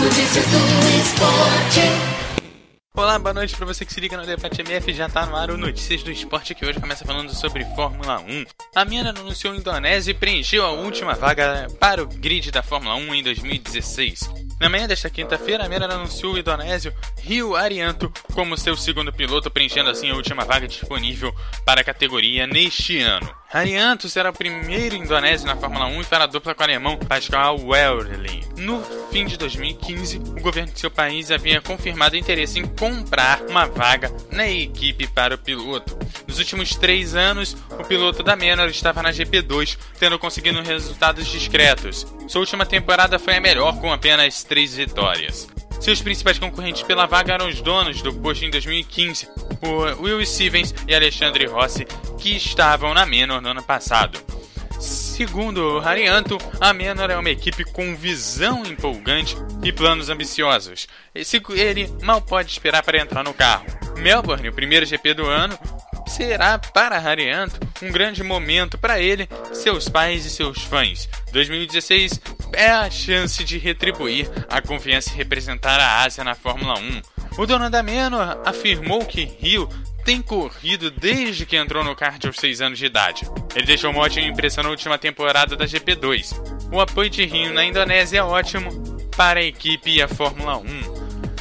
Notícias do esporte. Olá, boa noite para você que se liga no Debate MF. Já tá no ar o Notícias do Esporte que hoje começa falando sobre Fórmula 1. A Mina anunciou Indonésia e preencheu a última vaga para o grid da Fórmula 1 em 2016. Na manhã desta quinta-feira, a Mina anunciou o indonésio Rio Arianto como seu segundo piloto, preenchendo assim a última vaga disponível para a categoria neste ano. Arianto será o primeiro indonésio na Fórmula 1 e fará dupla com o alemão Pascal Wehrlein. No fim de 2015, o governo de seu país havia confirmado interesse em comprar uma vaga na equipe para o piloto. Nos últimos três anos, o piloto da Menor estava na GP2, tendo conseguido resultados discretos. Sua última temporada foi a melhor, com apenas três vitórias. Seus principais concorrentes pela vaga eram os donos do posto em 2015, o Will Stevens e Alexandre Rossi, que estavam na Menor no ano passado. Segundo Harianto, a Menor é uma equipe com visão empolgante e planos ambiciosos. Ele mal pode esperar para entrar no carro. Melbourne, o primeiro GP do ano, será para Harianto um grande momento para ele, seus pais e seus fãs. 2016 é a chance de retribuir a confiança e representar a Ásia na Fórmula 1. O dono da Menor afirmou que Rio tem corrido desde que entrou no kart aos 6 anos de idade. Ele deixou uma ótima impressão na última temporada da GP2. O apoio de Rio na Indonésia é ótimo para a equipe e a Fórmula 1.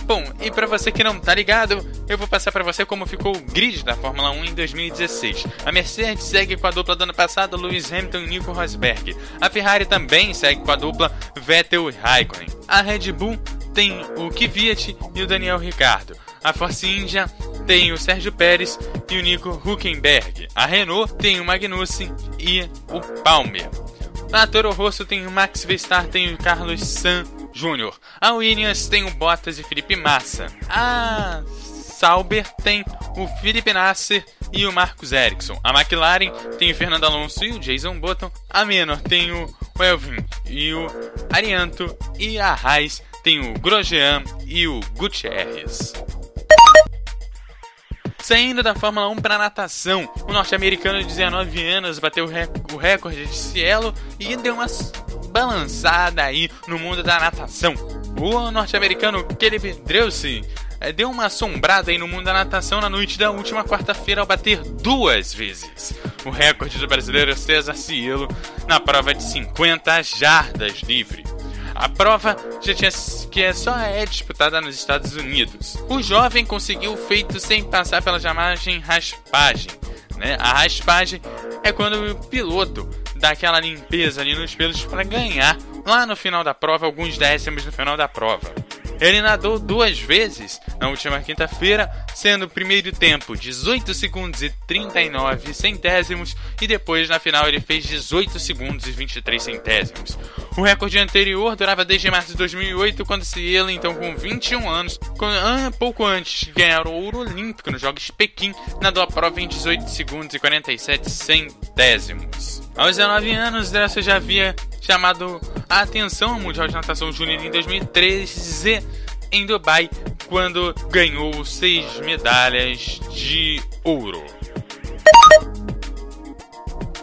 Bom, e para você que não tá ligado, eu vou passar para você como ficou o grid da Fórmula 1 em 2016. A Mercedes segue com a dupla do ano passado, Lewis Hamilton e Nico Rosberg. A Ferrari também segue com a dupla Vettel e Raikkonen. A Red Bull tem o Kvyat e o Daniel Ricciardo. A Force India tem o Sérgio Pérez e o Nico Huckenberg. A Renault tem o Magnussen e o Palmer. Na Toro Rosso tem o Max Verstappen e o Carlos San Jr. A Williams tem o Bottas e Felipe Massa. A Sauber tem o Felipe Nasser e o Marcos Ericsson. A McLaren tem o Fernando Alonso e o Jason Button. A Menor tem o Elvin e o Arianto. E a Haas tem o Grosjean e o Gutierrez. Saindo da Fórmula 1 para natação, o norte-americano de 19 anos bateu o recorde de Cielo e deu uma balançada aí no mundo da natação. O norte-americano Caleb Drewsy eh, deu uma assombrada aí no mundo da natação na noite da última quarta-feira ao bater duas vezes o recorde do brasileiro César Cielo na prova de 50 jardas livre. A prova já tinha que é só é disputada nos Estados Unidos. O jovem conseguiu o feito sem passar pela chamagem raspagem. Né? A raspagem é quando o piloto dá aquela limpeza ali nos pelos para ganhar lá no final da prova alguns décimos no final da prova. Ele nadou duas vezes na última quinta-feira, sendo o primeiro tempo 18 segundos e 39 centésimos e depois na final ele fez 18 segundos e 23 centésimos. O recorde anterior durava desde março de 2008, quando Cielo, então com 21 anos, pouco antes de ganhar o ouro olímpico nos Jogos de Pequim, nadou a prova em 18 segundos e 47 centésimos. Aos 19 anos, Dressa já havia chamado atenção ao Mundial de Natação Júnior em 2013 em Dubai, quando ganhou seis medalhas de ouro.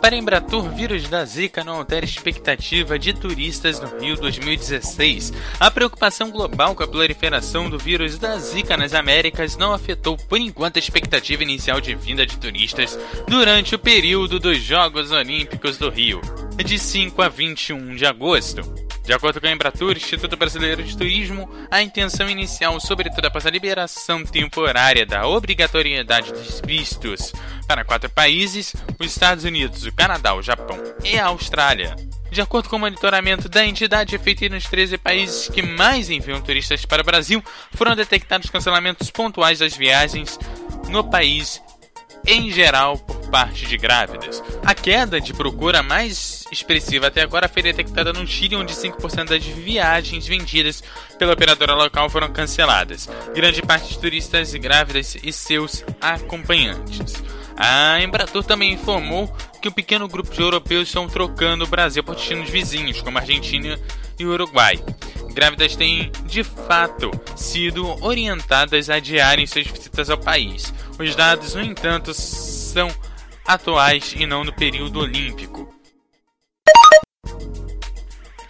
Para Embratur, vírus da Zika não altera expectativa de turistas no Rio 2016. A preocupação global com a proliferação do vírus da Zika nas Américas não afetou por enquanto a expectativa inicial de vinda de turistas durante o período dos Jogos Olímpicos do Rio, de 5 a 21 de agosto. De acordo com a Embratur, Instituto Brasileiro de Turismo, a intenção inicial, sobretudo após a liberação temporária da obrigatoriedade dos vistos para quatro países: os Estados Unidos, o Canadá, o Japão e a Austrália. De acordo com o monitoramento da entidade feito nos 13 países que mais enviam turistas para o Brasil, foram detectados cancelamentos pontuais das viagens no país em geral por parte de grávidas. A queda de procura mais expressiva até agora foi detectada no Chile, onde 5% das viagens vendidas pela operadora local foram canceladas. Grande parte de turistas grávidas e seus acompanhantes. A Embratur também informou que um pequeno grupo de europeus estão trocando o Brasil por destinos vizinhos, como Argentina e Uruguai. Grávidas têm, de fato, sido orientadas a adiarem suas visitas ao país. Os dados, no entanto, são atuais e não no período olímpico.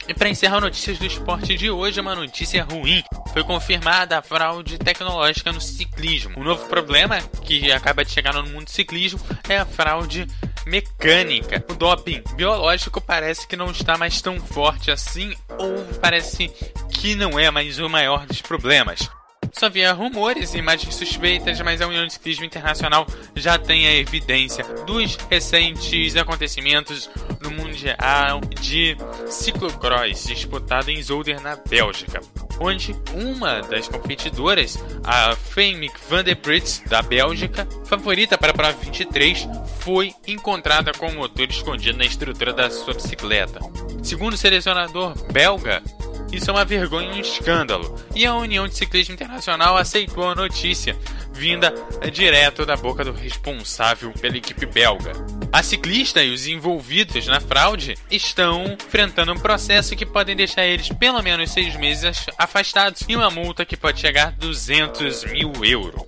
E para encerrar notícias do esporte de hoje, uma notícia ruim. Foi confirmada a fraude tecnológica no ciclismo. Um novo problema que acaba de chegar no mundo do ciclismo é a fraude mecânica. O doping biológico parece que não está mais tão forte assim, ou parece que não é mais o maior dos problemas. Só havia rumores e imagens suspeitas, mas a União de Ciclismo Internacional já tem a evidência dos recentes acontecimentos no Mundial de Ciclocross disputado em Zolder, na Bélgica, onde uma das competidoras, a Femke van der Pritz, da Bélgica, favorita para a prova 23, foi encontrada com o motor escondido na estrutura da sua bicicleta. Segundo o selecionador belga, isso é uma vergonha e um escândalo. E a União de Ciclismo Internacional aceitou a notícia, vinda direto da boca do responsável pela equipe belga. A ciclista e os envolvidos na fraude estão enfrentando um processo que podem deixar eles pelo menos seis meses afastados e uma multa que pode chegar a 200 mil euros.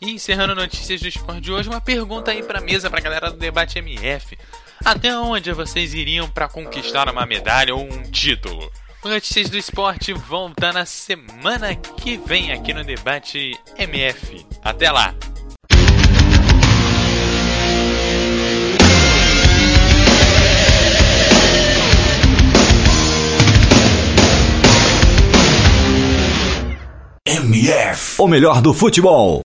E encerrando notícias do esporte de hoje, uma pergunta aí pra mesa pra galera do debate MF. Até onde vocês iriam para conquistar uma medalha ou um título? Notícias do esporte volta na semana que vem aqui no Debate MF. Até lá! MF, o melhor do futebol.